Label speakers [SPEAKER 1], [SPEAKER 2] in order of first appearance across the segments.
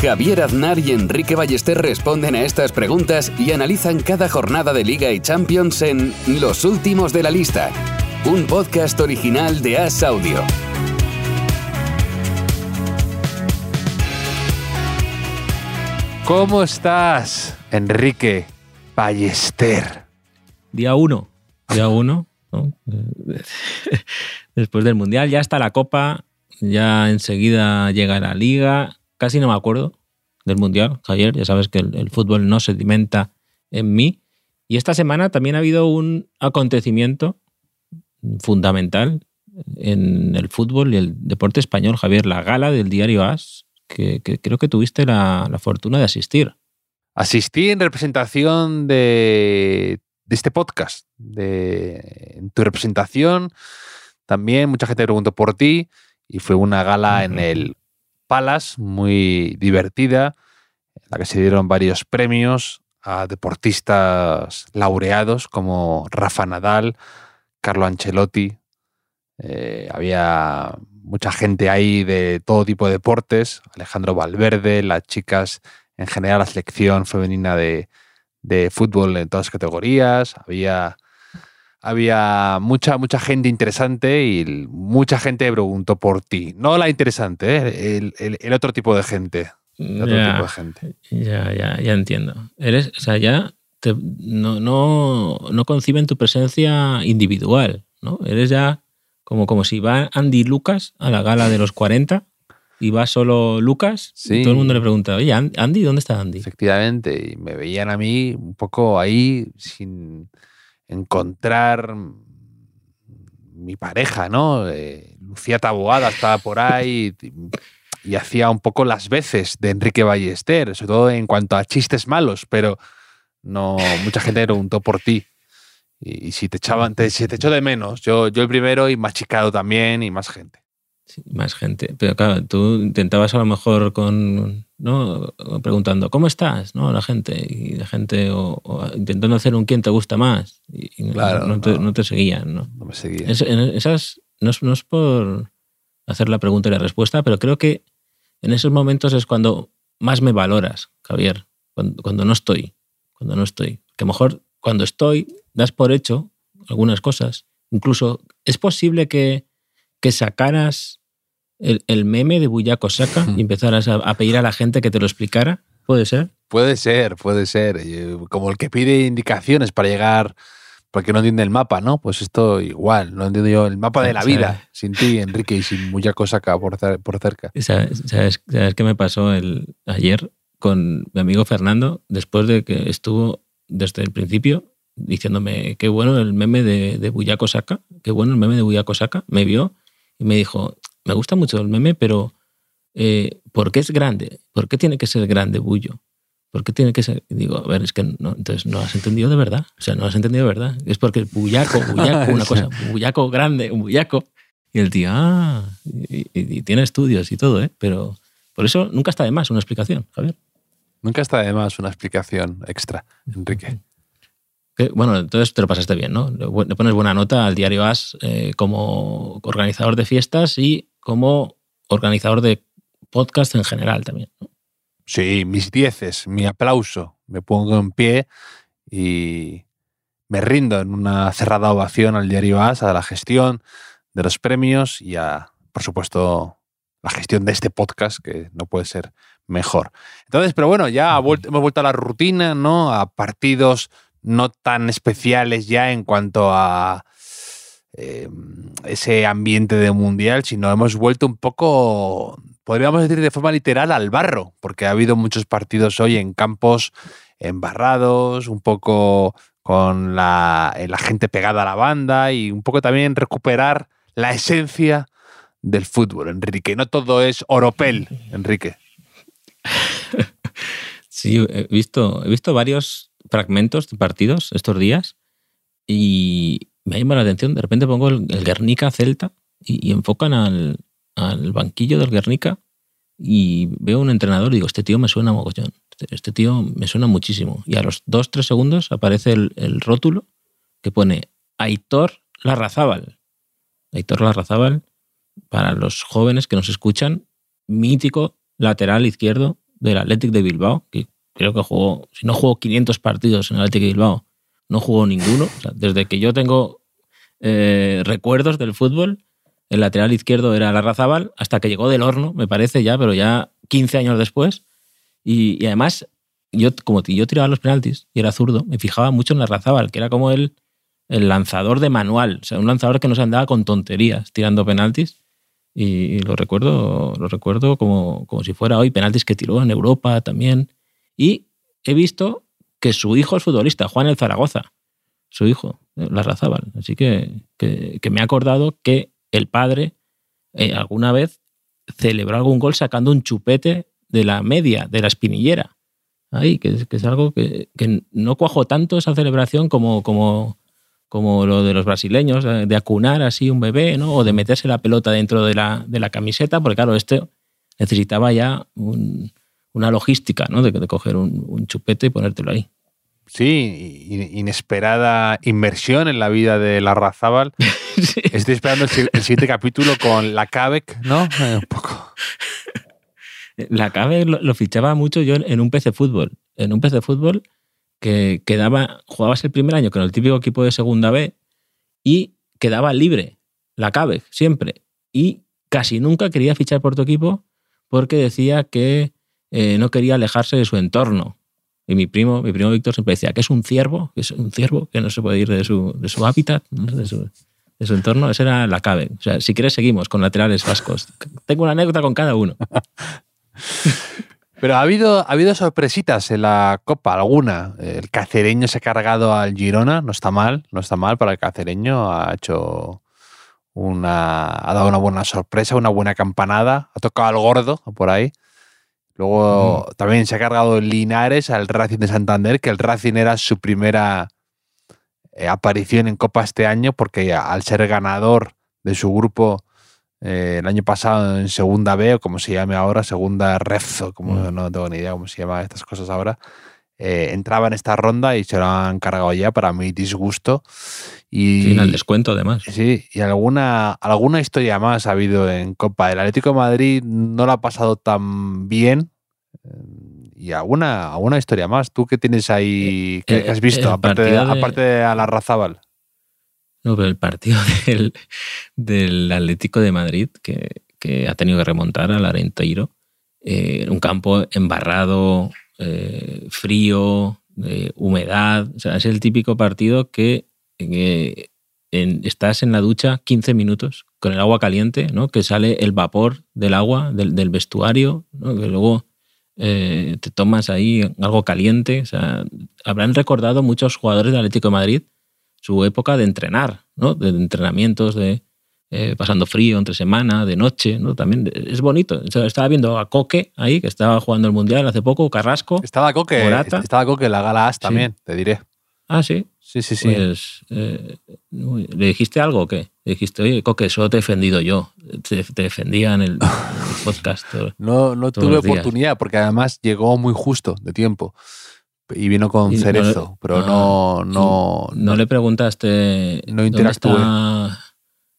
[SPEAKER 1] Javier Aznar y Enrique Ballester responden a estas preguntas y analizan cada jornada de Liga y Champions en Los Últimos de la Lista, un podcast original de As Audio.
[SPEAKER 2] ¿Cómo estás, Enrique Ballester?
[SPEAKER 3] Día uno. Día uno. ¿no? Después del Mundial ya está la Copa, ya enseguida llega la Liga. Casi no me acuerdo del Mundial, Javier. Ya sabes que el, el fútbol no sedimenta en mí. Y esta semana también ha habido un acontecimiento fundamental en el fútbol y el deporte español, Javier, la gala del diario AS, que, que creo que tuviste la, la fortuna de asistir.
[SPEAKER 2] Asistí en representación de, de este podcast, de en tu representación. También mucha gente preguntó por ti y fue una gala en el Palace muy divertida, en la que se dieron varios premios a deportistas laureados como Rafa Nadal, Carlo Ancelotti. Eh, había mucha gente ahí de todo tipo de deportes, Alejandro Valverde, las chicas, en general la selección femenina de, de fútbol en todas las categorías, había, había mucha, mucha gente interesante y mucha gente preguntó por ti. No la interesante, ¿eh? el, el- el otro tipo de gente. El otro
[SPEAKER 3] Ya.
[SPEAKER 2] tipo de gente.
[SPEAKER 3] Ya, ya, ya entiendo. Eres, o sea, ya te- no, no, no conciben tu presencia individual, ¿no? Eres ya como, como si va Andy Lucas a la gala de los 40 y va solo Lucas
[SPEAKER 2] Sí.
[SPEAKER 3] y todo el mundo le pregunta, oye, An- Andy, ¿dónde está Andy?
[SPEAKER 2] Efectivamente, y me veían a mí un poco ahí sin encontrar mi pareja, ¿no? Eh, Lucía Taboada estaba por ahí y, hacía un poco las veces de Enrique Ballester, sobre todo en cuanto a chistes malos, pero no mucha gente preguntó por ti. Y, y si te echaban, te, si te echó de menos, yo, yo el primero y machicado también y más gente.
[SPEAKER 3] Sí, más gente. Pero claro, tú intentabas a lo mejor con, ¿no? Preguntando, ¿cómo estás? ¿No? La gente. Y la gente, o, o intentando hacer un quién te gusta más. Y,
[SPEAKER 2] Claro,
[SPEAKER 3] no, te,
[SPEAKER 2] no.
[SPEAKER 3] no te seguían, ¿no?
[SPEAKER 2] No me seguía.
[SPEAKER 3] Es- en esas, no es, no es por hacer la pregunta y la respuesta, pero creo que en esos momentos es cuando más me valoras, Javier, cuando, cuando no estoy, cuando no estoy. Que a lo mejor cuando estoy das por hecho algunas cosas. Incluso es posible que, que sacaras el, el meme de Buyaco Saka y empezaras a, a pedir a la gente que te lo explicara. ¿Puede ser?
[SPEAKER 2] Puede ser, puede ser. Eh, Como el que pide indicaciones para llegar, porque no entiende el mapa, ¿no? Pues esto igual, no entiendo yo el mapa de la
[SPEAKER 3] Sí,
[SPEAKER 2] vida, sin ti, Enrique, y sin mucha cosa acá por, por cerca.
[SPEAKER 3] ¿Sabes, sabes, sabes qué me pasó el, ayer con mi amigo Fernando? Después de que estuvo desde el principio diciéndome qué bueno el meme de, de Buyaco Saka, qué bueno el meme de Buyaco Saka, me vio y me dijo, me gusta mucho el meme, pero eh, ¿por qué es grande? ¿Por qué tiene que ser grande Bullo? ¿Por qué tiene que ser? Y digo, a ver, es que no, entonces no has entendido de verdad. O sea, no has entendido de verdad. Es porque el bullaco, bullaco, una cosa, bullaco grande, un bullaco. Y el tío, ah, y, y- y tiene estudios y todo, ¿eh? Pero por eso nunca está de más una explicación, Javier.
[SPEAKER 2] Nunca está de más una explicación extra, Enrique.
[SPEAKER 3] Que, bueno, entonces te lo pasaste bien, ¿no? Le pones buena nota al diario As eh, como organizador de fiestas y como organizador de podcast en general también. ¿no?
[SPEAKER 2] Sí, mis dieces, mi aplauso. Me pongo en pie y me rindo en una cerrada ovación al diario AS, a la gestión de los premios y a, por supuesto, la gestión de este podcast, que no puede ser mejor. Entonces, pero bueno, ya hemos vuelto a la rutina, ¿no? A partidos no tan especiales ya en cuanto a eh, ese ambiente de mundial, sino hemos vuelto un poco, podríamos decir de forma literal, al barro, porque ha habido muchos partidos hoy en campos embarrados, un poco con la, eh, la gente pegada a la banda y un poco también recuperar la esencia del fútbol, Enrique. No todo es oropel, Enrique.
[SPEAKER 3] Sí, he visto, he visto varios fragmentos de partidos estos días y me ha llamado la atención. De repente pongo el, Guernica Celta y, enfocan al, al banquillo del Guernica y veo un entrenador y digo, este tío me suena mogollón. Este, este tío me suena muchísimo. Y a los dos, tres segundos aparece el, el rótulo que pone Aitor Larrazábal. Aitor Larrazábal, para los jóvenes que nos escuchan, mítico lateral izquierdo del Athletic de Bilbao, que creo que jugó, si no jugó 500 partidos en el Athletic de Bilbao, no jugó ninguno. Desde que yo tengo eh, recuerdos del fútbol, el lateral izquierdo era Larrazábal, hasta que llegó del horno, me parece ya, pero ya 15 años después. Y, y además, yo, como yo tiraba los penaltis y era zurdo, me fijaba mucho en Larrazábal, que era como el, el lanzador de manual, o sea, un lanzador que no se andaba con tonterías tirando penaltis. Y, y lo recuerdo, lo recuerdo como, como si fuera hoy, penaltis que tiró en Europa también. Y he visto que su hijo es futbolista, Juan el Zaragoza, su hijo, Larrazábal. Así que, que, me he acordado que el padre eh, alguna vez celebró algún gol sacando un chupete de la media, de la espinillera. Ahí, que, es algo que, que, no cuajo tanto esa celebración como, como, como lo de los brasileños, eh, de acunar así un bebé, ¿no? O de meterse la pelota dentro de la, de la camiseta, porque claro, este necesitaba ya un, una logística, ¿no? De, de coger un, un, chupete y ponértelo ahí.
[SPEAKER 2] Sí, inesperada inmersión en la vida de la Razábal. sí. Estoy esperando el, el, siguiente capítulo con la Cabec, ¿no? Eh, un poco.
[SPEAKER 3] La Cabec lo, lo, fichaba mucho yo en un PC fútbol. En un PC fútbol que quedaba, jugabas el primer año con el típico equipo de segunda B y quedaba libre la Cabec siempre. Y casi nunca quería fichar por tu equipo porque decía que eh, no quería alejarse de su entorno. Y mi primo, mi primo Víctor siempre decía que es un ciervo, que es un ciervo que no se puede ir de su, de su hábitat, de su, entorno. Esa era la cabe. O sea, si quieres, seguimos con laterales vascos. Tengo una anécdota con cada uno.
[SPEAKER 2] Pero ha habido, ha habido sorpresitas en la Copa, alguna. El cacereño se ha cargado al Girona, no está mal, no está mal para el cacereño. Ha hecho una. ha dado una buena sorpresa, una buena campanada. Ha tocado al gordo por ahí. Luego mm. también se ha cargado Linares al Racing de Santander, que el Racing era su primera eh, aparición en Copa este año, porque al ser ganador de su grupo eh, el año pasado en Segunda B, o como se llame ahora, Segunda Rezo, como mm. no tengo ni idea cómo se llama estas cosas ahora, eh, entraba en esta ronda y se lo han cargado ya para mi disgusto. Y,
[SPEAKER 3] al descuento además.
[SPEAKER 2] Sí, y alguna, alguna historia más ha habido en Copa. El Atlético de Madrid no lo ha pasado tan bien. Eh, y alguna, alguna historia más. ¿Tú qué tienes ahí? ¿Qué eh, has visto? Aparte de, de, aparte de a la Razábal.
[SPEAKER 3] No, pero el partido del, del Atlético de Madrid, que, que, ha tenido que remontar al Arenteiro, eh, un campo embarrado, eh, frío, humedad. O sea, es el típico partido que, en, estás en la ducha 15 minutos con el agua caliente, ¿no? que sale el vapor del agua, del, vestuario, que luego eh, te tomas ahí algo caliente. O sea, habrán recordado muchos jugadores del Atlético de Madrid su época de entrenar, ¿no? de entrenamientos, de eh, pasando frío entre semana, de noche, ¿no? También es bonito. Estaba viendo a Coque ahí, que estaba jugando el Mundial hace poco, Carrasco.
[SPEAKER 2] Estaba Coque, Morata. estaba Coque en la Gala As también, sí. te diré.
[SPEAKER 3] Ah, sí.
[SPEAKER 2] Sí, sí, sí.
[SPEAKER 3] Pues, eh, ¿Le dijiste algo o qué? Le dijiste, oye, Coque, solo te he defendido yo. Te, te defendía en el, el podcast. Todo,
[SPEAKER 2] no no tuve oportunidad, porque además llegó muy justo de tiempo y vino con y cerezo, no, pero no, no,
[SPEAKER 3] no, no. le preguntaste.
[SPEAKER 2] No interactué.
[SPEAKER 3] ¿dónde está,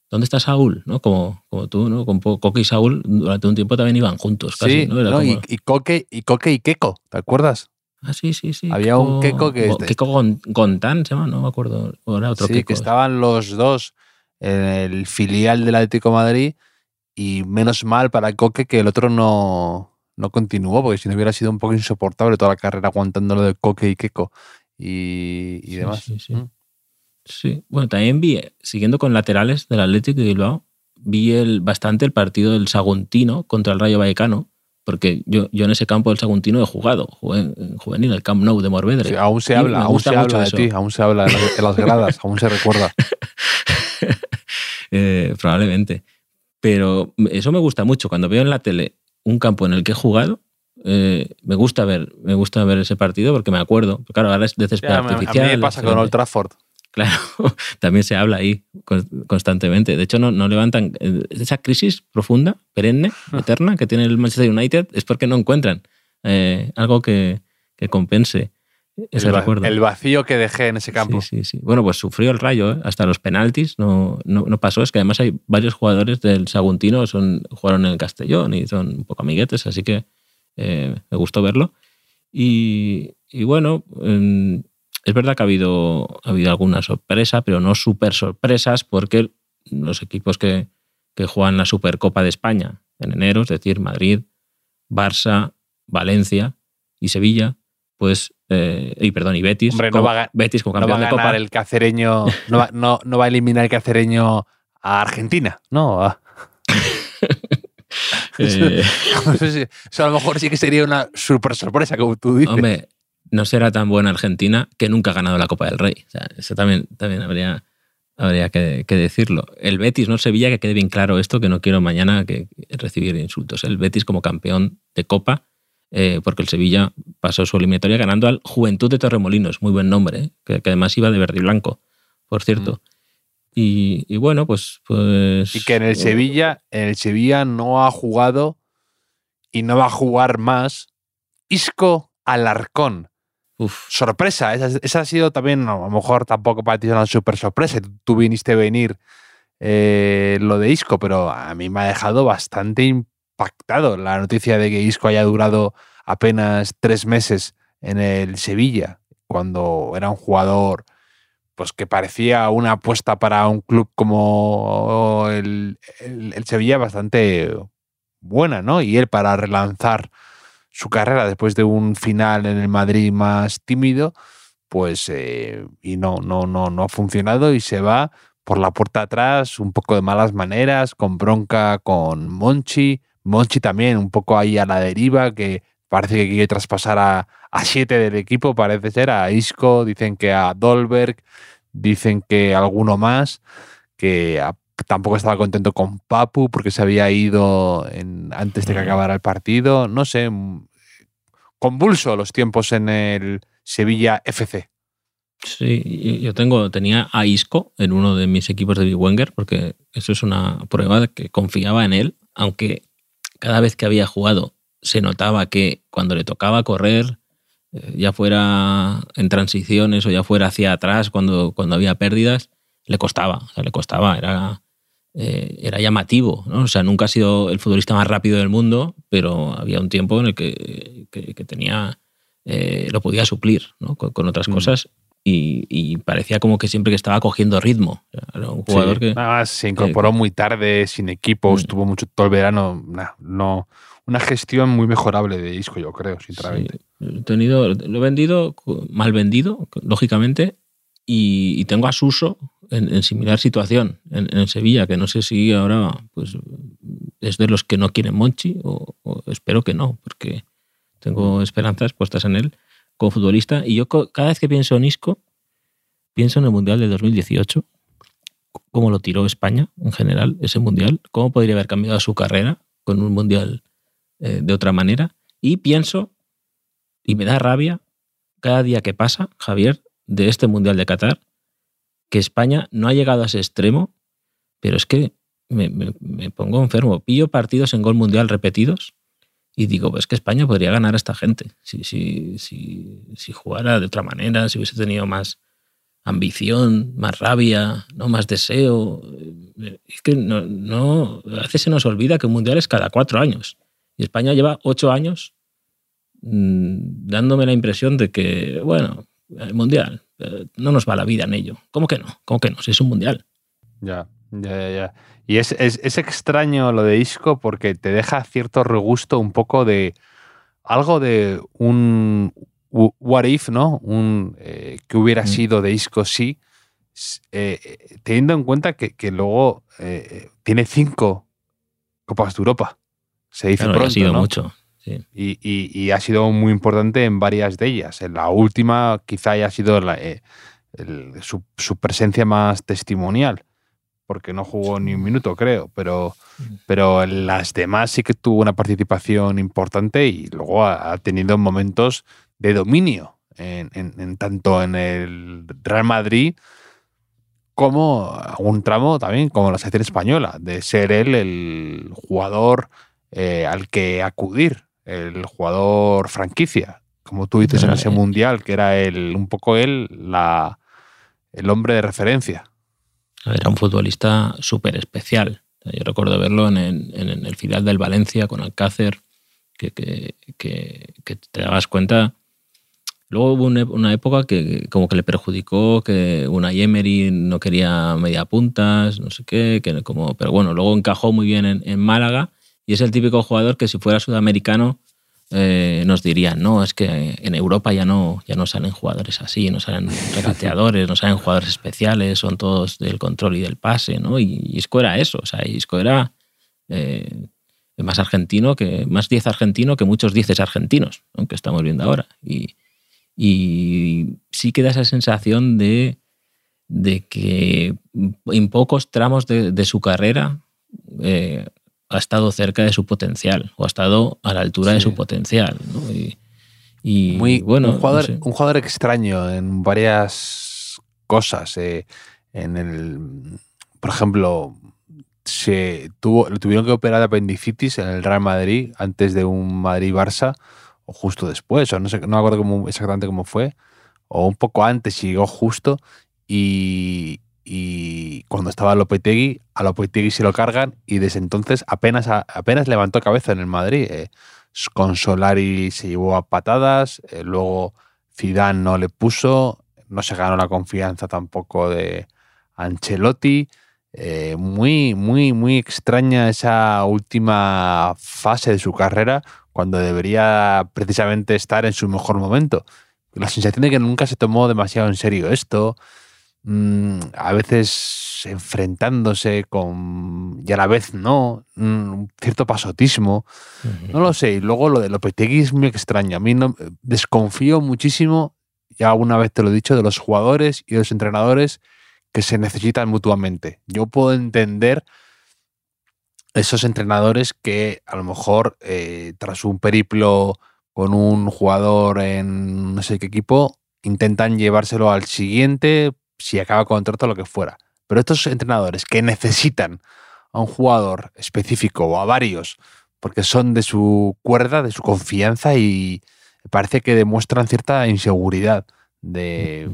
[SPEAKER 3] ¿Dónde está Saúl? ¿no? Como, como tú, ¿no? Con Coque y Saúl durante un tiempo también iban juntos. Casi,
[SPEAKER 2] sí,
[SPEAKER 3] ¿no?
[SPEAKER 2] no, como... y, y, Coque, y Coque y Keko, ¿te acuerdas?
[SPEAKER 3] Ah, sí, sí, sí.
[SPEAKER 2] Había un Keko que.
[SPEAKER 3] Keko Gontán se llama, no me acuerdo. O era otro
[SPEAKER 2] sí, que estaban los dos en el filial del Atlético Madrid y menos mal para Coque que el otro no, no continuó, porque si no hubiera sido un poco insoportable toda la carrera aguantándolo de Coque y Keko y, y
[SPEAKER 3] sí,
[SPEAKER 2] demás.
[SPEAKER 3] Sí, sí. Mm. Sí, bueno, también vi, siguiendo con laterales del Atlético de Bilbao, vi el, bastante el partido del Saguntino contra el Rayo Vallecano, porque yo, yo en ese campo del Saguntino he jugado, jugué en juvenil, el Camp Nou de Morvedre.
[SPEAKER 2] Sí, aún se habla, aún se habla de eso. ti, aún se habla de las, de las gradas, aún se recuerda.
[SPEAKER 3] eh, probablemente. Pero eso me gusta mucho. Cuando veo en la tele un campo en el que he jugado, eh, me gusta ver me gusta ver ese partido porque me acuerdo. Claro, ahora es de césped artificial.
[SPEAKER 2] A mí me pasa con Old Trafford.
[SPEAKER 3] Claro, también se habla ahí constantemente. De hecho, no, no levantan eh, esa crisis profunda, perenne, eterna que tiene el Manchester United es porque no encuentran eh, algo que, que, compense ese
[SPEAKER 2] el,
[SPEAKER 3] recuerdo.
[SPEAKER 2] El vacío que dejé en ese campo.
[SPEAKER 3] Sí, sí, sí. Bueno, pues sufrió el rayo, ¿eh? hasta los penaltis no, no, no, pasó. Es que además hay varios jugadores del Saguntino son jugaron en el Castellón y son un poco amiguetes, así que eh, me gustó verlo. Y, y bueno, es verdad que ha habido, ha habido alguna sorpresa, pero no súper sorpresas, porque los equipos que, que juegan la Supercopa de España en enero, es decir, Madrid, Barça, Valencia y Sevilla, pues, eh, y perdón, y Betis,
[SPEAKER 2] Hombre,
[SPEAKER 3] como,
[SPEAKER 2] no va a,
[SPEAKER 3] Betis como
[SPEAKER 2] no
[SPEAKER 3] campeón
[SPEAKER 2] va a
[SPEAKER 3] de
[SPEAKER 2] ganar
[SPEAKER 3] Copa.
[SPEAKER 2] el cacereño, no va, no, no va a eliminar el cacereño a Argentina, ¿no? A-
[SPEAKER 3] Eh,
[SPEAKER 2] Eso a lo mejor sí que sería una super sorpresa, como tú dices.
[SPEAKER 3] hombre, no será tan buena Argentina que nunca ha ganado la Copa del Rey. O sea, eso también, también habría, habría que, que decirlo. El Betis, no Sevilla, que quede bien claro esto, que no quiero mañana que, recibir insultos. El Betis como campeón de Copa, eh, porque el Sevilla pasó su eliminatoria ganando al Juventud de Torremolinos, muy buen nombre, ¿eh? que, que, además iba de verde y blanco, por cierto. Mm. Y, y, bueno, pues, pues.
[SPEAKER 2] Y que en el Sevilla, en el Sevilla no ha jugado y no va a jugar más Isco Alarcón. Sorpresa, esa, ha sido también, a lo mejor tampoco para ti una super sorpresa. Tú viniste a venir eh, lo de Isco, pero a mí me ha dejado bastante impactado la noticia de que Isco haya durado apenas tres meses en el Sevilla, cuando era un jugador pues que parecía una apuesta para un club como el, el, el, Sevilla bastante buena, ¿no? Y él para relanzar su carrera después de un final en el Madrid más tímido, pues eh, y no, no, no, no ha funcionado y se va por la puerta atrás, un poco de malas maneras, con bronca con Monchi, Monchi también un poco ahí a la deriva, que parece que quiere traspasar a, a siete del equipo, parece ser, a Isco, dicen que a Dolberg, dicen que alguno más, que a, tampoco estaba contento con Papu porque se había ido en, antes de que acabara el partido, no sé, convulso los tiempos en el Sevilla FC.
[SPEAKER 3] Sí, yo tengo, tenía a Isco en uno de mis equipos de Big Wenger, porque eso es una prueba de que confiaba en él, aunque cada vez que había jugado se notaba que cuando le tocaba correr, eh, ya fuera en transiciones o ya fuera hacia atrás cuando, cuando había pérdidas, le costaba, o sea, le costaba, era, eh, era llamativo, ¿no? O sea, nunca ha sido el futbolista más rápido del mundo, pero había un tiempo en el que, que, que tenía, eh, lo podía suplir ¿no? con, con, otras mm. cosas y, y, parecía como que siempre que estaba cogiendo ritmo. Era un jugador
[SPEAKER 2] sí,
[SPEAKER 3] que...
[SPEAKER 2] Nada se incorporó muy tarde, sin equipo,
[SPEAKER 3] Mm.
[SPEAKER 2] estuvo mucho todo el verano, no, no una gestión muy mejorable de disco, yo creo, sinceramente.
[SPEAKER 3] Sí. He tenido, lo he vendido, mal vendido, lógicamente, y, y tengo a Suso en, en similar situación en, en, Sevilla, que no sé si ahora pues, es de los que no quieren Monchi, o, espero que no, porque tengo esperanzas puestas en él como futbolista. Y yo cada vez que pienso en Isco, pienso en el Mundial de 2018, cómo lo tiró España en general, ese Mundial, cómo podría haber cambiado su carrera con un Mundial eh, de otra manera. Y pienso, y me da rabia, cada día que pasa, Javier, de este Mundial de Qatar, que España no ha llegado a ese extremo, pero es que me, pongo enfermo. Pillo partidos en gol mundial repetidos y digo, pues que España podría ganar a esta gente si, si, si, si jugara de otra manera, si hubiese tenido más ambición, más rabia, no más deseo. Es que no, no, a veces se nos olvida que un mundial es cada cuatro años. Y España lleva ocho años mmm, dándome la impresión de que, bueno, el mundial, eh, no nos va la vida en ello. ¿Cómo que no? ¿Cómo que no? Si es un mundial.
[SPEAKER 2] Ya, ya, ya. ya. Y es, es, es, extraño lo de Isco porque te deja cierto regusto un poco de algo de un what if, ¿no? Un eh, que hubiera mm. sido de Isco sí, eh, teniendo en cuenta que, que luego tiene cinco Copas de Europa. Se dice
[SPEAKER 3] claro,
[SPEAKER 2] pronto,
[SPEAKER 3] ha sido
[SPEAKER 2] ¿no?
[SPEAKER 3] mucho. Sí.
[SPEAKER 2] Y, y, y, ha sido muy importante en varias de ellas. En la última quizá haya sido la, eh, el, su, su, presencia más testimonial, porque no jugó ni un minuto, creo, pero, pero en las demás sí que tuvo una participación importante y luego ha, ha tenido momentos de dominio, en, en, en, tanto en el Real Madrid como un tramo también como la selección española, de ser él el jugador eh, al que acudir, el jugador franquicia, como tú dices en ese mundial, que era el, un poco él la, el hombre de referencia.
[SPEAKER 3] Era un futbolista súper especial. Yo recuerdo verlo en el, en el final del Valencia con Alcácer, que, que, que, te dabas cuenta. Luego hubo una época que como que le perjudicó, que una Emery no quería media puntas, no sé qué, que como, pero bueno, luego encajó muy bien en, en Málaga y es el típico jugador que si fuera sudamericano eh, nos dirían, no, es que en Europa ya no, ya no salen jugadores así, no salen regateadores, no salen jugadores especiales, son todos del control y del pase, ¿no? Y Isco era eso, o sea, Isco era eh, más argentino que, más 10 argentino que muchos 10 argentinos, aunque estamos viendo ahora. Y, y sí queda esa sensación de, de que en pocos tramos de, de su carrera eh, ha estado cerca de su potencial o ha estado a la altura de su potencial. Y,
[SPEAKER 2] Muy,
[SPEAKER 3] bueno,
[SPEAKER 2] un jugador, un jugador extraño en varias cosas. Eh, en el, por ejemplo, se tuvo, le tuvieron que operar de apendicitis en el Real Madrid antes de un Madrid-Barça o justo después, o no sé, no me acuerdo cómo, exactamente cómo fue, o un poco antes llegó justo y, y cuando estaba Lopetegui, a Lopetegui se lo cargan y desde entonces apenas, apenas levantó cabeza en el Madrid. Eh, con Solari se llevó a patadas, eh, luego Zidane no le puso, no se ganó la confianza tampoco de Ancelotti. Eh, muy, muy, muy extraña esa última fase de su carrera cuando debería precisamente estar en su mejor momento. La sensación de que nunca se tomó demasiado en serio esto, a veces enfrentándose con, y a la vez no, mm, un cierto pasotismo, no lo sé. Y luego lo de Lopetegui es muy extraño. A mí no, desconfío muchísimo, ya alguna vez te lo he dicho, de los jugadores y de los entrenadores que se necesitan mutuamente. Yo puedo entender esos entrenadores que a lo mejor eh, tras un periplo con un jugador en no sé qué equipo intentan llevárselo al siguiente si acaba contrato o lo que fuera. Pero estos entrenadores que necesitan a un jugador específico o a varios porque son de su cuerda, de su confianza y parece que demuestran cierta inseguridad de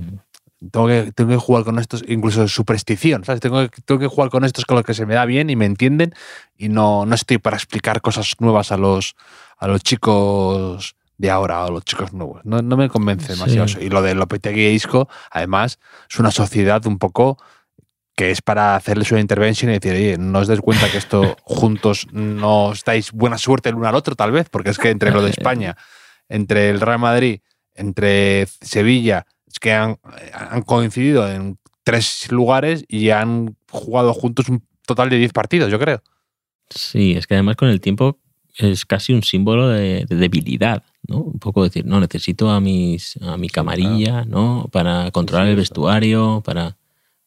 [SPEAKER 2] tengo que, tengo que jugar con estos, incluso superstición, ¿sabes? Tengo que, tengo que jugar con estos con los que se me da bien y me entienden y no, no estoy para explicar cosas nuevas a los, a los chicos de ahora o los chicos nuevos. No, no me convence demasiado. Y lo de Lopetegui e Isco, además, es una sociedad un poco que es para hacerles una intervención y decir, oye, no os des cuenta que esto juntos no estáis buena suerte el uno al otro, tal vez, porque es que entre lo de España, entre el Real Madrid, entre Sevilla, es que han, han coincidido en tres lugares y han jugado juntos un total de 10 partidos, yo creo.
[SPEAKER 3] Sí, es que además con el tiempo es casi un símbolo de, debilidad, ¿no? Un poco decir, no, necesito a, mis, a mi camarilla, ¿no? Para controlar el vestuario, para,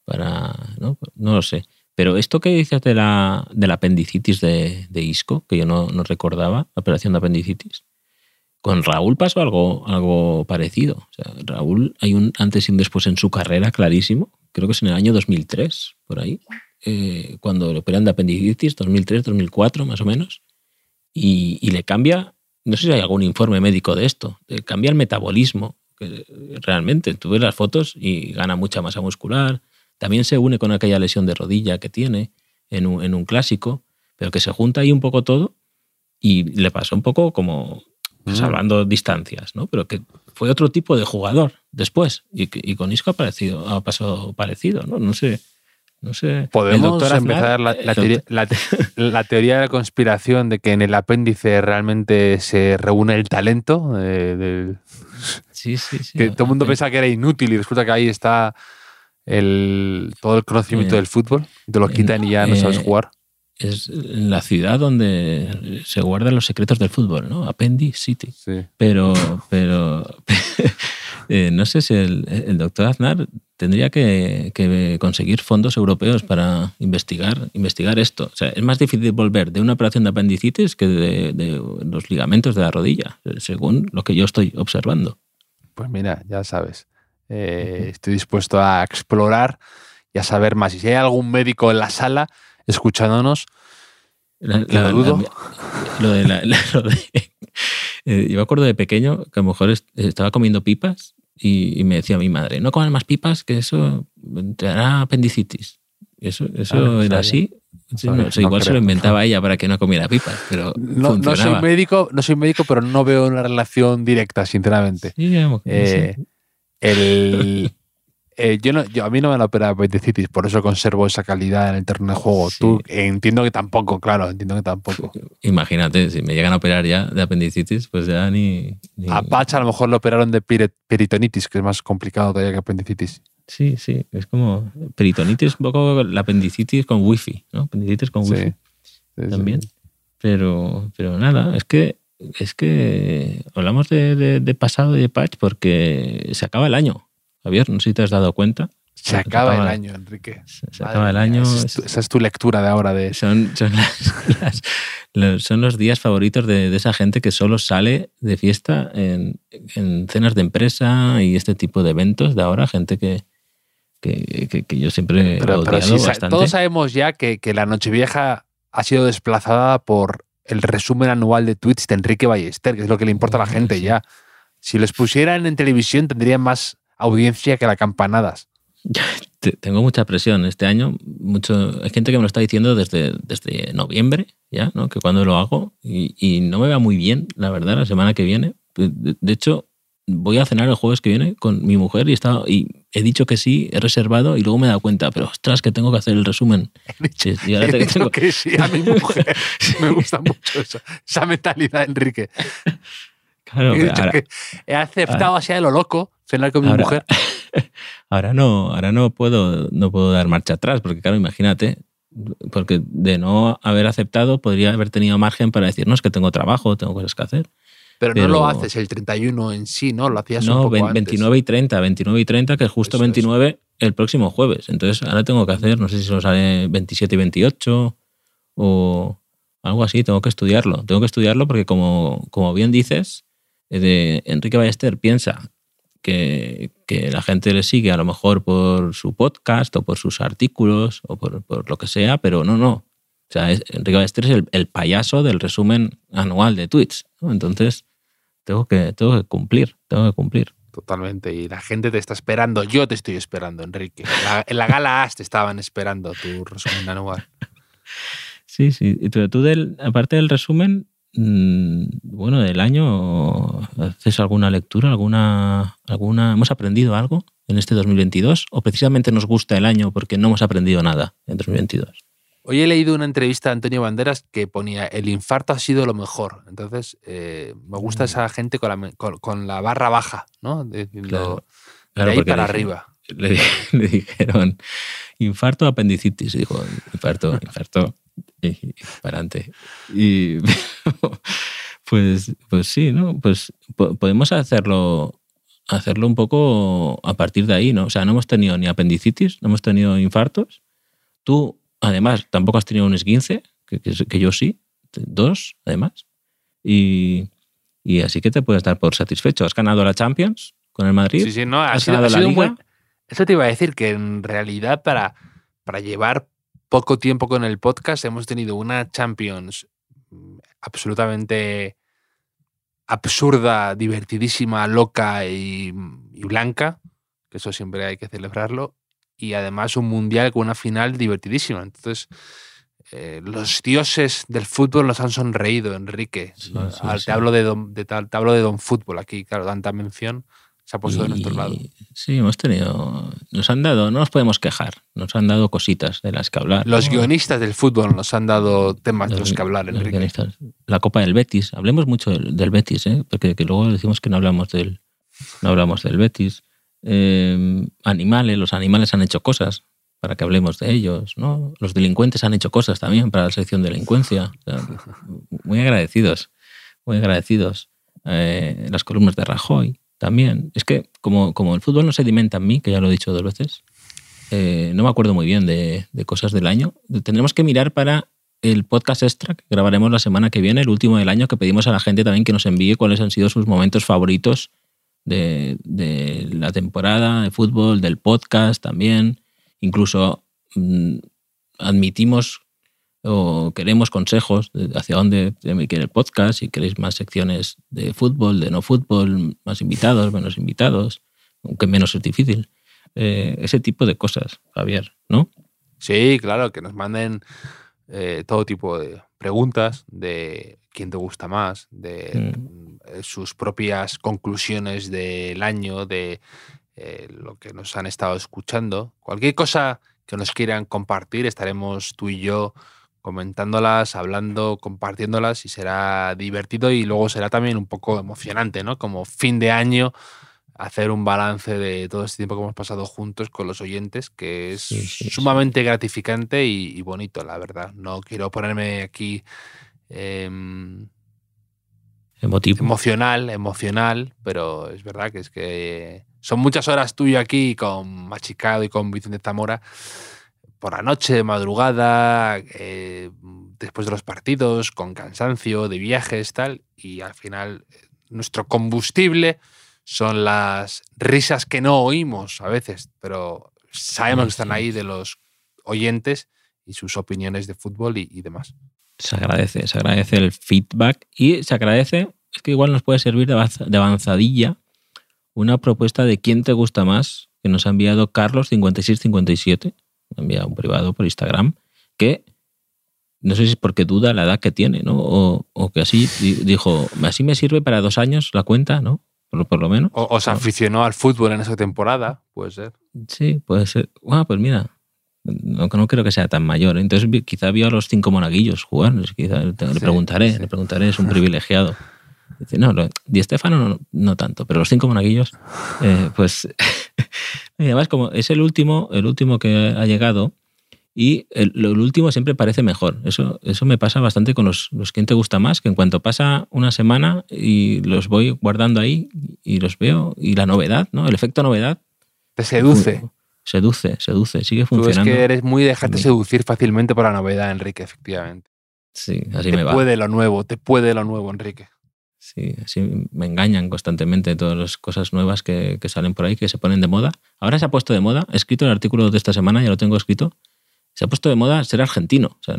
[SPEAKER 3] para ¿no? no lo sé. Pero esto que dices de la, de la apendicitis de, de Isco, que yo no, no, recordaba, la operación de apendicitis, con Raúl pasó algo, algo parecido. O sea, Raúl hay un antes y un después en su carrera clarísimo, creo que es en el año 2003, por ahí, eh, cuando le operan de apendicitis, 2003, 2004 más o menos y, le cambia, no sé si hay algún informe médico de esto, le cambia el metabolismo, que realmente tú ves las fotos y gana mucha masa muscular, también se une con aquella lesión de rodilla que tiene en un, en un clásico, pero que se junta ahí un poco todo y le pasó un poco como, pues, mm. hablando distancias, ¿no? Pero que fue otro tipo de jugador después y, y con Isco ha, parecido, ha pasado parecido, ¿no? No sé no sé.
[SPEAKER 2] Podemos empezar la, teoría, de la conspiración de que en el apéndice realmente se reúne el talento.
[SPEAKER 3] sí, sí, sí.
[SPEAKER 2] Que todo el mundo piensa que era inútil y resulta que ahí está el, todo el conocimiento del fútbol. Te lo quitan y ya no sabes eh, jugar.
[SPEAKER 3] Es la ciudad donde se guardan los secretos del fútbol, ¿no? Appendice City. Sí. Pero, pero eh, no sé si el, el doctor Aznar tendría que, conseguir fondos europeos para investigar, investigar esto. O sea, es más difícil volver de una operación de apendicitis que de, los ligamentos de la rodilla, según lo que yo estoy observando.
[SPEAKER 2] Pues mira, ya sabes, eh, estoy dispuesto a explorar y a saber más. Y si hay algún médico en la sala escuchándonos,
[SPEAKER 3] La- la-
[SPEAKER 2] lo dudo.
[SPEAKER 3] la- lo de la- la- lo de- eh, yo me acuerdo de pequeño que a lo mejor est- estaba comiendo pipas y, y me decía mi madre, no comas más pipas que eso te hará apendicitis. Eso, eso
[SPEAKER 2] Ah,
[SPEAKER 3] era así. Sí,
[SPEAKER 2] sabía,
[SPEAKER 3] no, o sea,
[SPEAKER 2] no
[SPEAKER 3] igual se lo inventaba ella para que no comiera pipas, pero
[SPEAKER 2] no, no soy médico, no soy médico, pero no veo una relación directa, sinceramente.
[SPEAKER 3] Sí,
[SPEAKER 2] Eh,
[SPEAKER 3] sí.
[SPEAKER 2] el, eh, yo no, yo, a mí no me han operado apendicitis, por eso conservo esa calidad en el terreno de juego.
[SPEAKER 3] Sí.
[SPEAKER 2] Tú eh, entiendo que tampoco, claro, entiendo que tampoco.
[SPEAKER 3] Imagínate, si me llegan a operar ya de apendicitis, pues ya ni... ni-
[SPEAKER 2] A Patch a lo mejor lo operaron de peritonitis, que es más complicado todavía que apendicitis.
[SPEAKER 3] Sí, sí, es como peritonitis, un poco la apendicitis con wifi, ¿no? Apendicitis con wifi.
[SPEAKER 2] Sí, sí.
[SPEAKER 3] también. Pero, pero nada, es que es que hablamos de, de- de pasado y de patch porque se acaba el año. Javier, no sé si te has dado cuenta.
[SPEAKER 2] Se acaba el año, Enrique.
[SPEAKER 3] Se, acaba el año.
[SPEAKER 2] Esa es, tu, esa es tu lectura de ahora de
[SPEAKER 3] Son, son, las- las- los, son los días favoritos de, de esa gente que solo sale de fiesta en, en cenas de empresa y este tipo de eventos de ahora, gente que, que, que- que yo siempre he
[SPEAKER 2] Pero, pero
[SPEAKER 3] odiado
[SPEAKER 2] sí, sa-
[SPEAKER 3] bastante.
[SPEAKER 2] todos sabemos ya que, que la Nochevieja ha sido desplazada por el resumen anual de tweets de Enrique Ballester, que es lo que le importa a la
[SPEAKER 3] Oh,
[SPEAKER 2] gente
[SPEAKER 3] sí.
[SPEAKER 2] ya. Si los pusieran en televisión tendrían más audiencia que la campanadas.
[SPEAKER 3] Te- Tengo mucha presión este año. Mucho, hay gente que me lo está diciendo desde, desde noviembre, ya, ¿no? Que cuando lo hago. Y, y no me va muy bien, la verdad, la semana que viene. De, de hecho, voy a cenar el jueves que viene con mi mujer y, está, y he dicho que sí, he reservado y luego me he dado cuenta, pero ostras, que tengo que hacer el resumen. Y ahora
[SPEAKER 2] He dicho
[SPEAKER 3] tengo-
[SPEAKER 2] que sí a mi mujer. Me gusta mucho esa, esa mentalidad, Enrique.
[SPEAKER 3] Claro,
[SPEAKER 2] he, dicho
[SPEAKER 3] ahora,
[SPEAKER 2] que he aceptado así a lo loco cenar con mi
[SPEAKER 3] Ahora-
[SPEAKER 2] mujer.
[SPEAKER 3] ahora no, ahora no puedo, no puedo dar marcha atrás, porque claro, imagínate, porque de no haber aceptado podría haber tenido margen para decir, no, es que tengo trabajo, tengo cosas que hacer.
[SPEAKER 2] Pero,
[SPEAKER 3] pero-
[SPEAKER 2] no lo haces el 31 en sí, ¿no? Lo hacías un
[SPEAKER 3] No,
[SPEAKER 2] poco
[SPEAKER 3] ve-
[SPEAKER 2] antes.
[SPEAKER 3] 29 y 30, 29 y 30, que es justo
[SPEAKER 2] Eso es.
[SPEAKER 3] 29 el próximo jueves. Entonces ahora tengo que hacer, no sé si lo sale 27 y 28 o algo así, tengo que estudiarlo. Tengo que estudiarlo porque como, como bien dices, eh, de Enrique Ballester piensa que, que la gente le sigue a lo mejor por su podcast o por sus artículos o por, por lo que sea, pero no, no. O sea, es- Enrique Ballester es el, el payaso del resumen anual de tweets. ¿no? Entonces tengo que, tengo que cumplir, tengo que cumplir.
[SPEAKER 2] Totalmente. Y la gente te está esperando. Yo te estoy esperando, Enrique. La- en la gala AS te estaban esperando tu resumen anual.
[SPEAKER 3] Sí, sí. Y tú, tú del, aparte del resumen, bueno, del año, ¿haces alguna lectura? ¿Alguna, alguna, ¿Hemos aprendido algo en este 2022? ¿O precisamente nos gusta el año porque no hemos aprendido nada en 2022?
[SPEAKER 2] Hoy he leído una entrevista de Antonio Banderas que ponía el infarto ha sido lo mejor. Entonces, eh, me gusta
[SPEAKER 3] Mm.
[SPEAKER 2] esa gente con la, con, con la barra baja, ¿no? Diciendo,
[SPEAKER 3] Claro.
[SPEAKER 2] de ahí para arriba.
[SPEAKER 3] Le, le dijeron infarto apendicitis. Y dijo, infarto, infarto. Y, para adelante. Y pues, pues sí, ¿no? Pues po- podemos hacerlo, hacerlo un poco a partir de ahí, ¿no? O sea, no hemos tenido ni apendicitis, no hemos tenido infartos. Tú, además, tampoco has tenido un esguince, que, que, que yo sí, dos, además. Y, y así que te puedes dar por satisfecho. Has ganado la Champions con el Madrid.
[SPEAKER 2] Sí, sí, no, ha
[SPEAKER 3] ¿Has
[SPEAKER 2] sido, ha
[SPEAKER 3] ganado la
[SPEAKER 2] un
[SPEAKER 3] Liga?
[SPEAKER 2] buen. Eso te iba a decir que en realidad para, para llevar poco tiempo con el podcast hemos tenido una Champions mm, absolutamente absurda, divertidísima, loca y, y blanca, que eso siempre hay que celebrarlo, y además un mundial con una final divertidísima. Entonces, eh, los dioses del fútbol nos han sonreído, Enrique.
[SPEAKER 3] Sí,
[SPEAKER 2] ¿no?
[SPEAKER 3] sí, sí.
[SPEAKER 2] Te, hablo de don, de te hablo de Don Fútbol aquí, claro, tanta mención se ha puesto de nuestro
[SPEAKER 3] Y-
[SPEAKER 2] lado.
[SPEAKER 3] Sí, hemos tenido. Nos han dado, no nos podemos quejar, nos han dado cositas de las que hablar.
[SPEAKER 2] Los
[SPEAKER 3] ¿no?
[SPEAKER 2] guionistas del fútbol nos han dado temas de
[SPEAKER 3] Los
[SPEAKER 2] que hablar,
[SPEAKER 3] los
[SPEAKER 2] Enrique.
[SPEAKER 3] guionistas. La Copa del Betis. Hablemos mucho del, del Betis, ¿eh? porque que luego decimos que no hablamos del, no hablamos del Betis. Eh, animales, los animales han hecho cosas para que hablemos de ellos. ¿no? Los delincuentes han hecho cosas también para la sección de delincuencia. O sea, muy agradecidos, muy agradecidos. Eh, las columnas de Rajoy también. Es que como, como el fútbol no sedimenta en mí, que ya lo he dicho dos veces, eh, no me acuerdo muy bien de, de cosas del año. Tendremos que mirar para el podcast extra que grabaremos la semana que viene, el último del año, que pedimos a la gente también que nos envíe cuáles han sido sus momentos favoritos de, de la temporada de fútbol, del podcast también. incluso mm, admitimos o queremos consejos de hacia dónde quiere el podcast, si queréis más secciones de fútbol, de no fútbol, más invitados, menos invitados, aunque menos es difícil. Eh, ese tipo de cosas, Javier, ¿no?
[SPEAKER 2] Sí, claro, que nos manden eh, todo tipo de preguntas de quién te gusta más, de
[SPEAKER 3] Mm.
[SPEAKER 2] eh, sus propias conclusiones del año, de eh, lo que nos han estado escuchando. Cualquier cosa que nos quieran compartir, estaremos tú y yo comentándolas, hablando, compartiéndolas y será divertido y luego será también un poco emocionante, ¿no? Como fin de año hacer un balance de todo este tiempo que hemos pasado juntos con los oyentes, que es
[SPEAKER 3] Sí, sí, sí.
[SPEAKER 2] sumamente gratificante y, y bonito, la verdad. No quiero ponerme aquí em,
[SPEAKER 3] Emotivo.
[SPEAKER 2] emocional, emocional, pero es verdad que es que son muchas horas tú y yo aquí con Machicado y con Vicente Zamora por la noche, de madrugada, eh, después de los partidos, con cansancio, de viajes, tal, y al final eh, nuestro combustible son las risas que no oímos a veces, pero sabemos que están ahí de los oyentes y sus opiniones de fútbol y, y demás.
[SPEAKER 3] se agradece, se agradece el feedback y se agradece, es que igual nos puede servir de avanza- de avanzadilla una propuesta de quién te gusta más que nos ha enviado Carlos5657, me enviado un privado por Instagram, que no sé si es porque duda la edad que tiene, ¿no? O, o que así di- dijo, así me sirve para dos años la cuenta, ¿no? Por, por lo menos.
[SPEAKER 2] O, o se aficionó al fútbol en esa temporada, puede ser.
[SPEAKER 3] Sí, puede ser. Bueno, pues mira, no, no creo que sea tan mayor. ¿eh? Entonces quizá vio a los cinco monaguillos jugar. Quizá, le
[SPEAKER 2] Sí,
[SPEAKER 3] preguntaré,
[SPEAKER 2] sí.
[SPEAKER 3] le preguntaré, es un privilegiado. Dice, no, lo- Di Stefano no, no tanto, pero los cinco monaguillos, eh, pues. y además, como es el último, el último que ha llegado, y el, último siempre parece mejor. Eso, eso me pasa bastante con los, los que te gusta más, que en cuanto pasa una semana y los voy guardando ahí y los veo, y la novedad, ¿no? El efecto novedad
[SPEAKER 2] Te seduce.
[SPEAKER 3] Seduce, seduce, sigue
[SPEAKER 2] Tú es
[SPEAKER 3] funcionando.
[SPEAKER 2] que eres muy dejarte seducir fácilmente por la novedad, Enrique, efectivamente.
[SPEAKER 3] Sí, así
[SPEAKER 2] te
[SPEAKER 3] me va.
[SPEAKER 2] puede lo nuevo, te puede lo nuevo, Enrique.
[SPEAKER 3] Sí, así me engañan constantemente todas las cosas nuevas que, que salen por ahí, que se ponen de moda. Ahora se ha puesto de moda, he escrito el artículo de esta semana, ya lo tengo escrito, se ha puesto de moda ser argentino. O sea,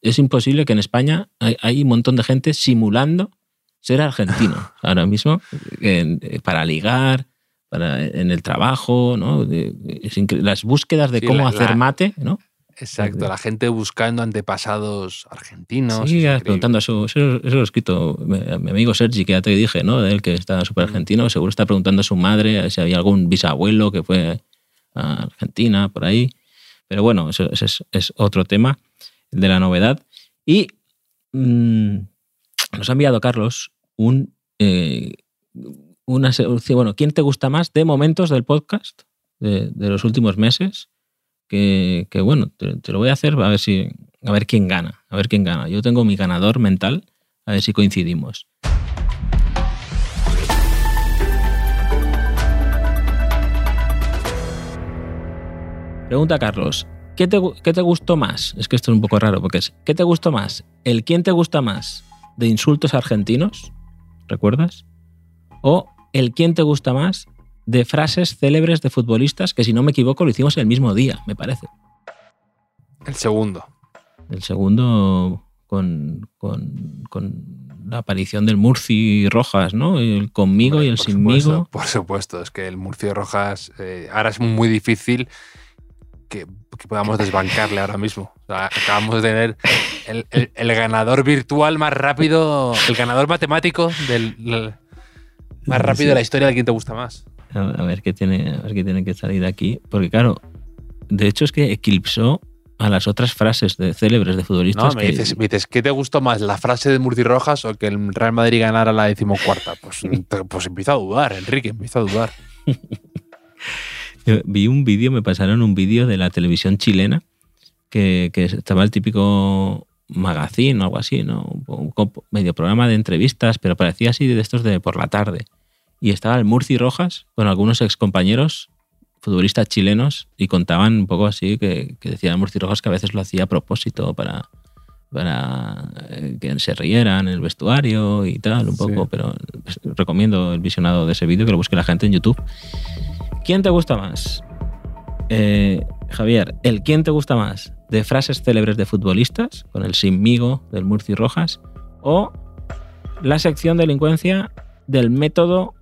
[SPEAKER 3] es imposible que en España hay, hay un montón de gente simulando ser argentino ahora mismo en- eh, para ligar, para, en el trabajo, ¿no? Es las búsquedas de
[SPEAKER 2] Sí,
[SPEAKER 3] cómo
[SPEAKER 2] la-
[SPEAKER 3] hacer mate, ¿no?
[SPEAKER 2] Exacto, la gente buscando antepasados argentinos.
[SPEAKER 3] Sí, preguntando a su. Eso, eso lo he escrito mi, a mi amigo Sergi, que ya te dije, ¿no? De él que está súper argentino. Seguro está preguntando a su madre si había algún bisabuelo que fue a Argentina, por ahí. Pero bueno, eso, es, es otro tema de la novedad. Y mm, nos ha enviado Carlos un. eh, una, bueno, ¿quién te gusta más de momentos del podcast de, de los últimos meses? Que, bueno, te, te lo voy a hacer a ver si a ver quién gana, a ver quién gana. Yo tengo mi ganador mental, a ver si coincidimos. Pregunta Carlos, ¿qué te, qué te gustó más? Es que esto es un poco raro porque es, ¿qué te gustó más? ¿El quién te gusta más de insultos argentinos? ¿Recuerdas? ¿O el quién te gusta más de frases célebres de futbolistas que si no me equivoco lo hicimos el mismo día, me parece?
[SPEAKER 2] El segundo.
[SPEAKER 3] El segundo con, con- con la aparición del Murci Rojas, ¿no? El conmigo y el sinmigo.
[SPEAKER 2] supuesto, Por supuesto, es que el Murcio Rojas eh, ahora es muy difícil que, que podamos desbancarle ahora mismo. O sea, acabamos de tener el, el- el ganador virtual más rápido, el ganador matemático del, del- más rápido
[SPEAKER 3] Sí.
[SPEAKER 2] de la historia de quién te gusta más.
[SPEAKER 3] A, a ver qué tiene, a ver qué tiene que salir de aquí. Porque claro, de hecho es que eclipsó a las otras frases de célebres de
[SPEAKER 2] No,
[SPEAKER 3] futbolistas.
[SPEAKER 2] me
[SPEAKER 3] que-
[SPEAKER 2] dices, me dices, ¿qué te gustó más, la frase de Murci Rojas o que el Real Madrid ganara la decimocuarta? Pues, pues empiezo a dudar, Enrique, empiezo a dudar.
[SPEAKER 3] Vi un vídeo, me pasaron un vídeo de la televisión chilena que, que estaba el típico magazine o algo así, ¿no? Un, medio programa de entrevistas, pero parecía así de estos de por la tarde. Y estaba el Murci Rojas con algunos excompañeros futbolistas chilenos y contaban un poco así que, que decía Murci Rojas que a veces lo hacía a propósito para, para eh, que se rieran en el vestuario y tal, un
[SPEAKER 2] Sí.
[SPEAKER 3] poco, pero pues, recomiendo el visionado de ese vídeo, que lo busque la gente en YouTube. ¿Quién te gusta más? Eh, Javier, ¿el quién te gusta más? ¿De frases célebres de futbolistas, con el sinmigo del Murci Rojas? ¿O la sección delincuencia del método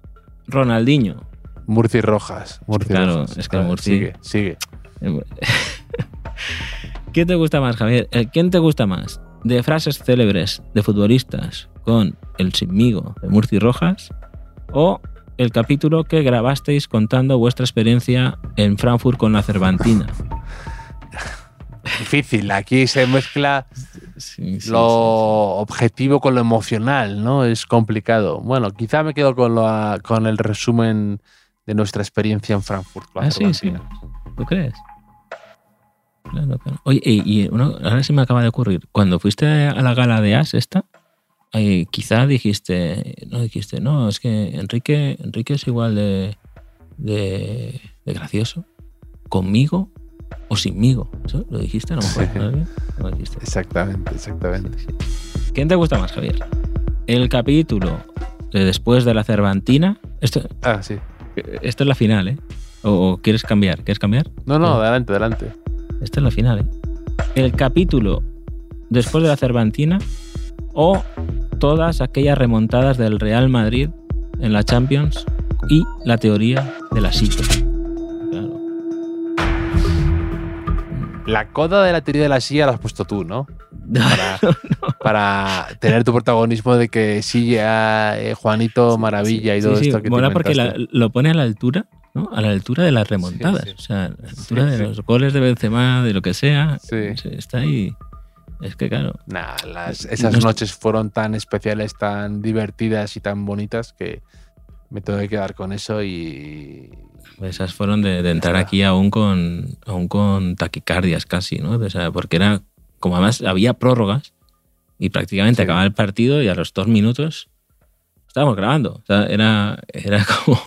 [SPEAKER 3] Ronaldinho?
[SPEAKER 2] Murci Rojas. Murci
[SPEAKER 3] Claro,
[SPEAKER 2] Rojas.
[SPEAKER 3] es que
[SPEAKER 2] ver,
[SPEAKER 3] Murci-
[SPEAKER 2] Sigue, sigue.
[SPEAKER 3] ¿Quién te gusta más, Javier? ¿El quién te gusta más? ¿De frases célebres de futbolistas con el sinmigo de Murci Rojas? ¿O el capítulo que grabasteis contando vuestra experiencia en Frankfurt con la Cervantina?
[SPEAKER 2] Difícil. Aquí se mezcla
[SPEAKER 3] Sí, sí,
[SPEAKER 2] lo
[SPEAKER 3] sí,
[SPEAKER 2] objetivo con lo emocional, ¿no? Es complicado. Bueno, quizá me quedo con, lo- con el resumen de nuestra experiencia en Frankfurt.
[SPEAKER 3] Ah, sí, sí. ¿Tú crees? Claro, claro. Oye, y, y uno- ahora se me acaba de ocurrir. Cuando fuiste a la gala de As esta, eh, quizá dijiste, no dijiste, no, es que Enrique, Enrique es igual de, de, de gracioso conmigo o sinmigo. ¿Eso lo dijiste a lo mejor?
[SPEAKER 2] Sí.
[SPEAKER 3] ¿No lo No lo dijiste.
[SPEAKER 2] Exactamente, exactamente.
[SPEAKER 3] ¿Quién te gusta más, Javier? El capítulo de después de la Cervantina. Esto,
[SPEAKER 2] Ah, sí.
[SPEAKER 3] esto es la final, ¿eh? ¿O, o quieres cambiar? ¿Quieres cambiar?
[SPEAKER 2] No, no, adelante, adelante.
[SPEAKER 3] Esta es la final, ¿eh? El capítulo después de la Cervantina o todas aquellas remontadas del Real Madrid en la Champions y la teoría de la silla.
[SPEAKER 2] La coda de la teoría de la silla la has puesto tú, ¿no? Para, para tener tu protagonismo de que ya eh, Juanito, Maravilla y todo
[SPEAKER 3] Sí, sí,
[SPEAKER 2] esto que te
[SPEAKER 3] mola porque la- lo pone a la altura, ¿no? A la altura de las remontadas. O sea, a la altura de los goles de Benzema, de lo que sea. Está ahí. Es que claro.
[SPEAKER 2] Nah, las- esas
[SPEAKER 3] No es-
[SPEAKER 2] noches fueron tan especiales, tan divertidas y tan bonitas que me tengo que quedar con eso y...
[SPEAKER 3] Esas fueron de, de entrar aquí aún con, aún con taquicardias casi, ¿no? O sea, porque era, como además había prórrogas y prácticamente
[SPEAKER 2] Sí.
[SPEAKER 3] acababa el partido y a los dos minutos estábamos grabando. O sea, era, era como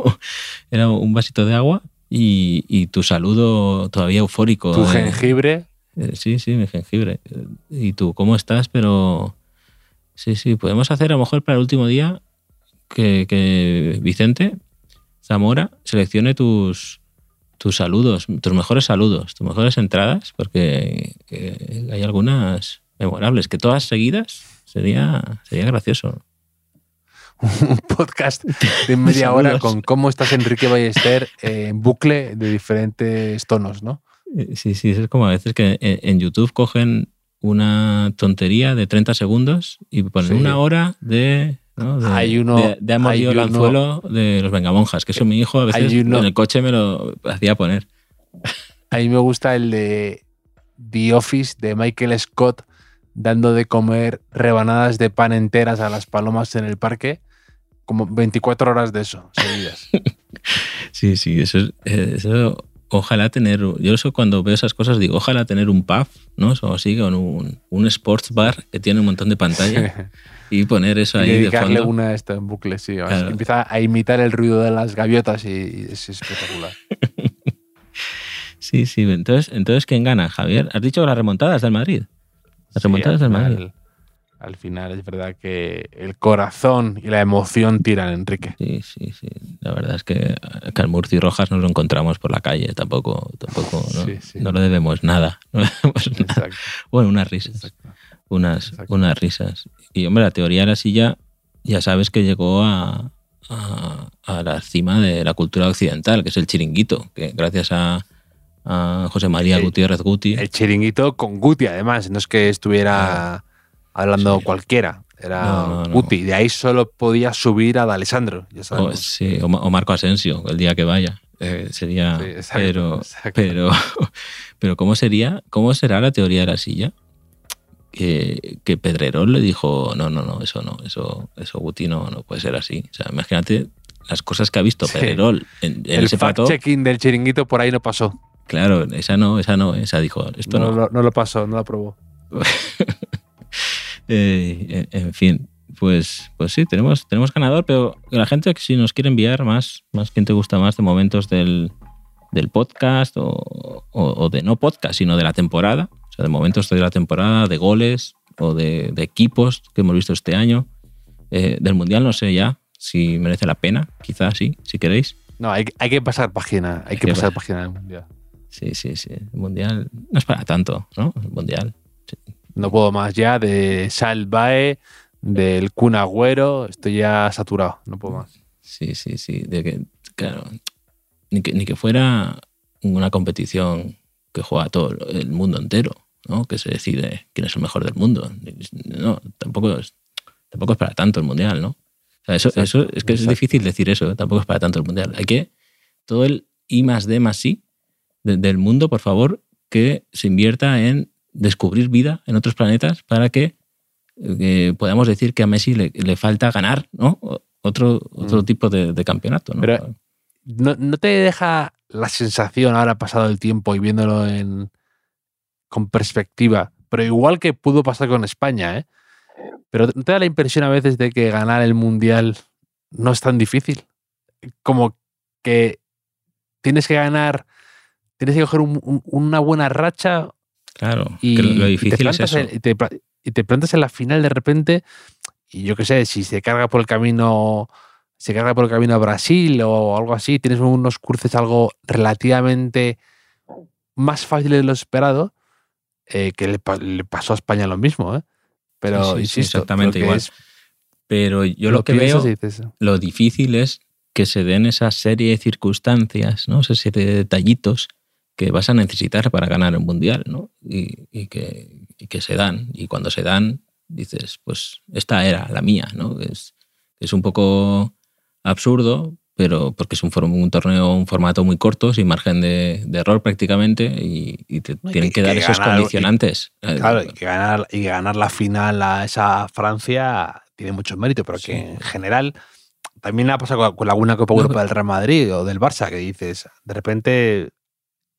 [SPEAKER 3] era un vasito de agua y, y tu saludo todavía eufórico.
[SPEAKER 2] Tu
[SPEAKER 3] de-
[SPEAKER 2] jengibre,
[SPEAKER 3] eh, Sí, sí, mi jengibre. Eh, ¿Y tú cómo estás? Pero sí, sí, podemos hacer a lo mejor para el último día que, que Vicente Zamora seleccione tus, tus saludos, tus mejores saludos, tus mejores entradas, porque eh, hay algunas memorables, que todas seguidas sería, sería gracioso.
[SPEAKER 2] un podcast de media hora con cómo estás Enrique Ballester eh, en bucle de diferentes tonos, ¿no?
[SPEAKER 3] Eh, Sí, sí, es como a veces que en, en YouTube cogen una tontería de 30 segundos y ponen
[SPEAKER 2] Sí.
[SPEAKER 3] una hora de, ¿no? de,
[SPEAKER 2] Hay uno-
[SPEAKER 3] de, de Amorío
[SPEAKER 2] hay uno-
[SPEAKER 3] Lanzuelo de los Vengamonjas, que eso mi hijo a veces
[SPEAKER 2] uno-
[SPEAKER 3] en el coche me lo hacía poner.
[SPEAKER 2] A mí me gusta el de The Office de Michael Scott dando de comer rebanadas de pan enteras a las palomas en el parque, como 24 horas de eso, seguidas.
[SPEAKER 3] Sí, sí, eso, es- eso ojalá tener, yo eso cuando veo esas cosas digo, ojalá tener un pub, ¿no? O así, con un, un sports bar que tiene un montón de pantallas y poner eso
[SPEAKER 2] y
[SPEAKER 3] ahí de
[SPEAKER 2] dedicarle
[SPEAKER 3] fondo.
[SPEAKER 2] una a esto en bucle, sí. Empieza a imitar el ruido de las gaviotas y, y es espectacular.
[SPEAKER 3] Sí, sí, entonces, entonces ¿quién gana, Javier? Has dicho las remontadas del Madrid. Las
[SPEAKER 2] Sí,
[SPEAKER 3] remontadas del Madrid.
[SPEAKER 2] final- Al final es verdad que el corazón y la emoción tiran, Enrique.
[SPEAKER 3] Sí, sí, sí. La verdad es que, que al Murci Rojas nos lo encontramos por la calle. Tampoco, tampoco ¿no?
[SPEAKER 2] Sí, sí.
[SPEAKER 3] No le debemos nada. No le debemos nada.
[SPEAKER 2] Exacto,
[SPEAKER 3] Bueno, unas risas.
[SPEAKER 2] exacto.
[SPEAKER 3] Unas,
[SPEAKER 2] Exacto.
[SPEAKER 3] unas risas. Y hombre, la teoría de la silla, ya sabes que llegó a, a, a la cima de la cultura occidental, que es el chiringuito, que gracias a, a José María
[SPEAKER 2] El-
[SPEAKER 3] Gutiérrez Guti.
[SPEAKER 2] El chiringuito con Guti, además. No es que estuviera hablando
[SPEAKER 3] Sí.
[SPEAKER 2] cualquiera. Era
[SPEAKER 3] No, no, no.
[SPEAKER 2] Guti. De ahí solo podía subir a D'Alessandro. Ya
[SPEAKER 3] O,
[SPEAKER 2] sabemos.
[SPEAKER 3] sí, o, Ma- o Marco Asensio, el día que vaya. Eh, sería.
[SPEAKER 2] Sí, exacto,
[SPEAKER 3] pero,
[SPEAKER 2] exacto.
[SPEAKER 3] pero, pero ¿cómo sería? ¿Cómo será la teoría de la silla? Que, que Pedrerol le dijo, no, no, no, eso no, eso, eso Guti no, no puede ser así. O sea, imagínate las cosas que ha visto
[SPEAKER 2] Sí.
[SPEAKER 3] Pedrerol en, en
[SPEAKER 2] el fact-checking del chiringuito por ahí no pasó.
[SPEAKER 3] Claro, esa no, esa no, esa dijo, esto
[SPEAKER 2] No,
[SPEAKER 3] no.
[SPEAKER 2] lo- no lo pasó, no lo aprobó.
[SPEAKER 3] Eh, en en fin, pues, pues sí, tenemos, tenemos ganador, pero la gente que si nos quiere enviar más, más quién te gusta más de momentos del, del podcast o, o- o de no podcast, sino de la temporada, sea, de momentos de la temporada, de goles o de, de equipos que hemos visto este año. Eh, del Mundial no sé ya si merece la pena, quizás sí, si queréis.
[SPEAKER 2] No, hay, hay que pasar página. Hay que
[SPEAKER 3] que
[SPEAKER 2] pasar
[SPEAKER 3] pa-
[SPEAKER 2] página del mundial.
[SPEAKER 3] Sí, sí, sí. El mundial no es para tanto, ¿no? El mundial.
[SPEAKER 2] No puedo más ya de Salvae, del Kun Agüero. Estoy ya saturado. No puedo más.
[SPEAKER 3] Sí, sí, sí. De que, claro, ni que, ni que fuera una competición que juega todo el mundo entero, ¿no? Que se decide quién es el mejor del mundo. No, tampoco es, tampoco es para tanto el mundial, ¿no? O sea, eso, eso es que es difícil decir eso, ¿eh? tampoco es para tanto el mundial. Hay que todo el I más D más I de- del mundo, por favor, que se invierta en descubrir vida en otros planetas para que eh, podamos decir que a Messi le, le falta ganar, ¿no? Otro, otro
[SPEAKER 2] Mm.
[SPEAKER 3] tipo de, de campeonato, ¿no?
[SPEAKER 2] Pero- ¿No, no te deja la sensación, ahora pasado el tiempo y viéndolo en, con perspectiva, pero igual que pudo pasar con España, ¿eh? Pero ¿no te da la impresión a veces de que ganar el Mundial no es tan difícil? Como que tienes que ganar, tienes que coger un- un- una buena racha
[SPEAKER 3] Claro,
[SPEAKER 2] y,
[SPEAKER 3] que lo
[SPEAKER 2] y
[SPEAKER 3] difícil
[SPEAKER 2] te
[SPEAKER 3] es eso.
[SPEAKER 2] en- y, te, pla- y te plantas en la final de repente y yo qué sé, si se carga por el camino se carga por el camino a Brasil o algo así, tienes unos cruces algo relativamente más fáciles de lo esperado, eh, que le, pa- le pasó a España lo mismo, ¿eh? Pero
[SPEAKER 3] Sí, sí, sí,
[SPEAKER 2] insisto,
[SPEAKER 3] exactamente igual.
[SPEAKER 2] es-
[SPEAKER 3] Pero yo lo, que veo, lo difícil es que se den esa serie de circunstancias, ¿no? Esa serie de detallitos que vas a necesitar para ganar un mundial, ¿no? Y, y que, y que se dan. Y cuando se dan, dices, pues esta era la mía, ¿no? Es, es un poco absurdo, pero porque es un, un torneo, un formato muy corto, sin margen de, de error prácticamente, y, y te
[SPEAKER 2] No, y
[SPEAKER 3] tienen
[SPEAKER 2] que-
[SPEAKER 3] que, dar
[SPEAKER 2] que
[SPEAKER 3] esos
[SPEAKER 2] ganar- y-
[SPEAKER 3] condicionantes. Eh,
[SPEAKER 2] Claro, y que ganar, y ganar la final a esa Francia tiene mucho mérito, pero
[SPEAKER 3] Sí.
[SPEAKER 2] que en general también ha pasado con, con alguna Copa
[SPEAKER 3] No,
[SPEAKER 2] Europa del Real Madrid o del Barça, que dices, de repente,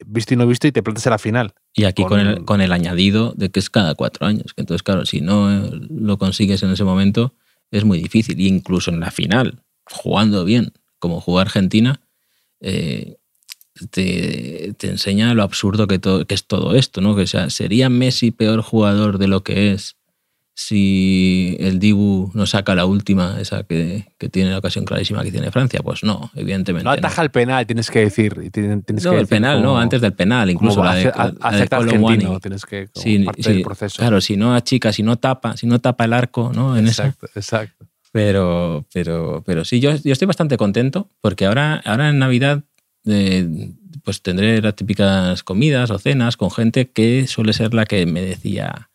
[SPEAKER 2] visto y no visto, y te plantas en la final.
[SPEAKER 3] Y aquí con, el,
[SPEAKER 2] con-
[SPEAKER 3] con el añadido de que es cada cuatro años. Que entonces, claro, si no eh, lo consigues en ese momento, es muy difícil. Y incluso en la final, jugando bien, como jugó Argentina, eh, te, te enseña lo absurdo que, to- que es todo esto, ¿no? Que o sea, sería Messi peor jugador de lo que es si el Dibu no saca la última, esa que, que tiene la ocasión clarísima que tiene Francia. Pues no, evidentemente.
[SPEAKER 2] No ataja el penal, tienes que decir. tienes tienes
[SPEAKER 3] No,
[SPEAKER 2] que
[SPEAKER 3] el
[SPEAKER 2] decir
[SPEAKER 3] penal, no, antes del penal, incluso la de,
[SPEAKER 2] ace- a-
[SPEAKER 3] la de
[SPEAKER 2] acepta
[SPEAKER 3] Colomwani.
[SPEAKER 2] argentino, tienes que, como
[SPEAKER 3] Sí,
[SPEAKER 2] parte
[SPEAKER 3] sí,
[SPEAKER 2] del proceso.
[SPEAKER 3] Claro, si no achica, si no tapa, si no tapa el arco, ¿no? En esa.
[SPEAKER 2] exacto, exacto.
[SPEAKER 3] Pero, pero, pero sí, yo, yo estoy bastante contento porque ahora, ahora en Navidad eh, pues tendré las típicas comidas o cenas con gente que suele ser la que me decía,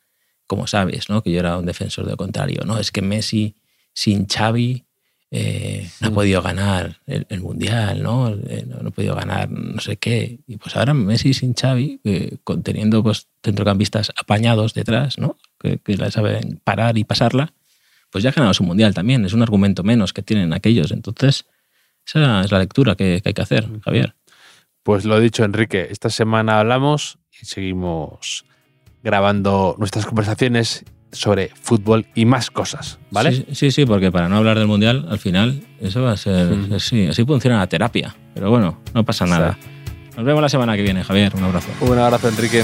[SPEAKER 3] como sabes, ¿no? que yo era un defensor de lo contrario, ¿no? Es que Messi sin Xavi eh, no ha podido ganar el, el Mundial, ¿no? Eh, no, no ha podido ganar no sé qué. Y pues ahora Messi sin Xavi, eh, teniendo pues, centrocampistas apañados detrás, ¿no? Que, que la saben parar y pasarla, pues ya ha ganado su mundial también. Es un argumento menos que tienen aquellos. Entonces, esa es la lectura que, que hay que hacer, Javier.
[SPEAKER 2] Pues lo dicho, Enrique, esta semana hablamos y seguimos grabando nuestras conversaciones sobre fútbol y más cosas, ¿vale?
[SPEAKER 3] Sí, sí, sí, porque para no hablar del mundial, al final, eso va a ser. Sí, así funciona la terapia. Pero bueno, no pasa nada. Nos vemos la semana que viene, Javier. Un abrazo.
[SPEAKER 2] Un abrazo, Enrique.